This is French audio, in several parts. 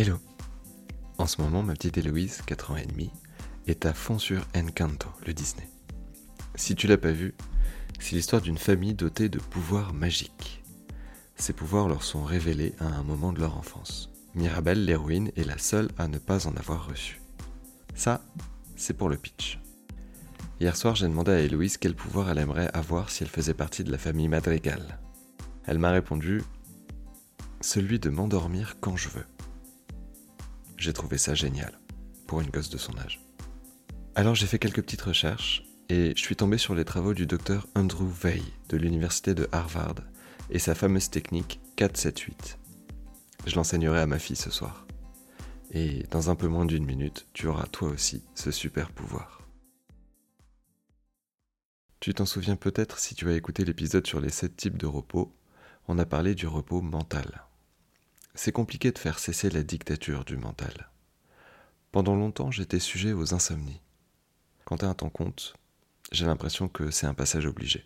Hello En ce moment, ma petite Héloïse, 4 ans et demi, est à fond sur Encanto, le Disney. Si tu l'as pas vu, c'est l'histoire d'une famille dotée de pouvoirs magiques. Ces pouvoirs leur sont révélés à un moment de leur enfance. Mirabelle, l'héroïne, est la seule à ne pas en avoir reçu. Ça, c'est pour le pitch. Hier soir, j'ai demandé à Héloïse quel pouvoir elle aimerait avoir si elle faisait partie de la famille Madrigal. Elle m'a répondu celui de m'endormir quand je veux. J'ai trouvé ça génial, pour une gosse de son âge. Alors j'ai fait quelques petites recherches et je suis tombé sur les travaux du docteur Andrew Weil de l'université de Harvard et sa fameuse technique 478. Je l'enseignerai à ma fille ce soir. Et dans un peu moins d'une minute, tu auras toi aussi ce super pouvoir. Tu t'en souviens peut-être si tu as écouté l'épisode sur les 7 types de repos, on a parlé du repos mental c'est compliqué de faire cesser la dictature du mental. Pendant longtemps, j'étais sujet aux insomnies. Quand t'as un temps compte, j'ai l'impression que c'est un passage obligé.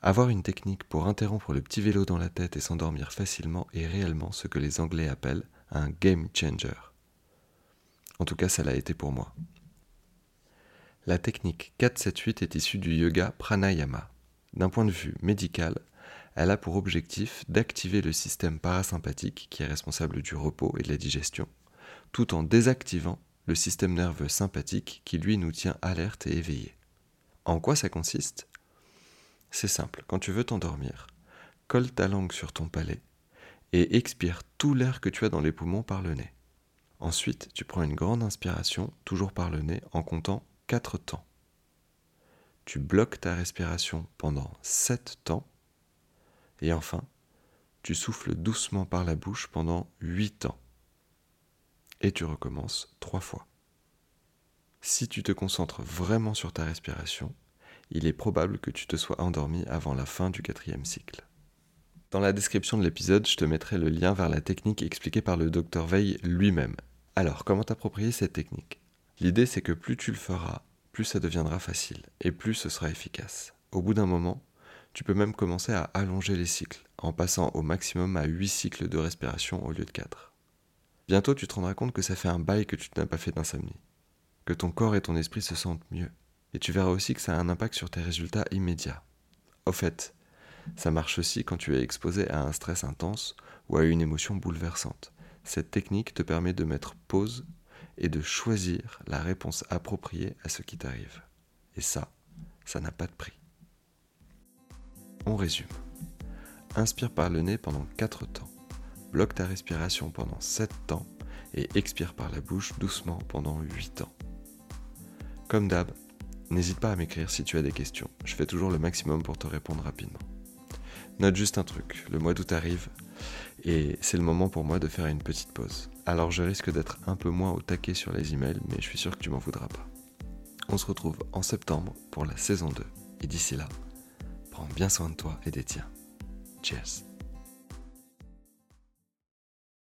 Avoir une technique pour interrompre le petit vélo dans la tête et s'endormir facilement est réellement ce que les Anglais appellent un game changer. En tout cas, ça l'a été pour moi. La technique 478 est issue du yoga pranayama. D'un point de vue médical, elle a pour objectif d'activer le système parasympathique qui est responsable du repos et de la digestion, tout en désactivant le système nerveux sympathique qui lui nous tient alerte et éveillés. En quoi ça consiste? C'est simple, quand tu veux t'endormir, colle ta langue sur ton palais et expire tout l'air que tu as dans les poumons par le nez. Ensuite, tu prends une grande inspiration, toujours par le nez, en comptant 4 temps. Tu bloques ta respiration pendant 7 temps et enfin, tu souffles doucement par la bouche pendant 8 ans. Et tu recommences trois fois. Si tu te concentres vraiment sur ta respiration, il est probable que tu te sois endormi avant la fin du quatrième cycle. Dans la description de l'épisode, je te mettrai le lien vers la technique expliquée par le docteur Veil lui-même. Alors, comment t'approprier cette technique? L'idée, c'est que plus tu le feras, plus ça deviendra facile, et plus ce sera efficace. Au bout d'un moment, tu peux même commencer à allonger les cycles, en passant au maximum à 8 cycles de respiration au lieu de 4. Bientôt tu te rendras compte que ça fait un bail que tu n'as pas fait d'insomnie, que ton corps et ton esprit se sentent mieux, et tu verras aussi que ça a un impact sur tes résultats immédiats. Au fait, ça marche aussi quand tu es exposé à un stress intense ou à une émotion bouleversante. Cette technique te permet de mettre pause et de choisir la réponse appropriée à ce qui t'arrive. Et ça, ça n'a pas de prix. On résume. Inspire par le nez pendant 4 temps. Bloque ta respiration pendant 7 temps et expire par la bouche doucement pendant 8 temps. Comme d'hab, n'hésite pas à m'écrire si tu as des questions. Je fais toujours le maximum pour te répondre rapidement. Note juste un truc, le mois d'août arrive et c'est le moment pour moi de faire une petite pause. Alors je risque d'être un peu moins au taquet sur les emails, mais je suis sûr que tu m'en voudras pas. On se retrouve en septembre pour la saison 2 et d'ici là, Prends bien soin de toi et des tiens. Cheers.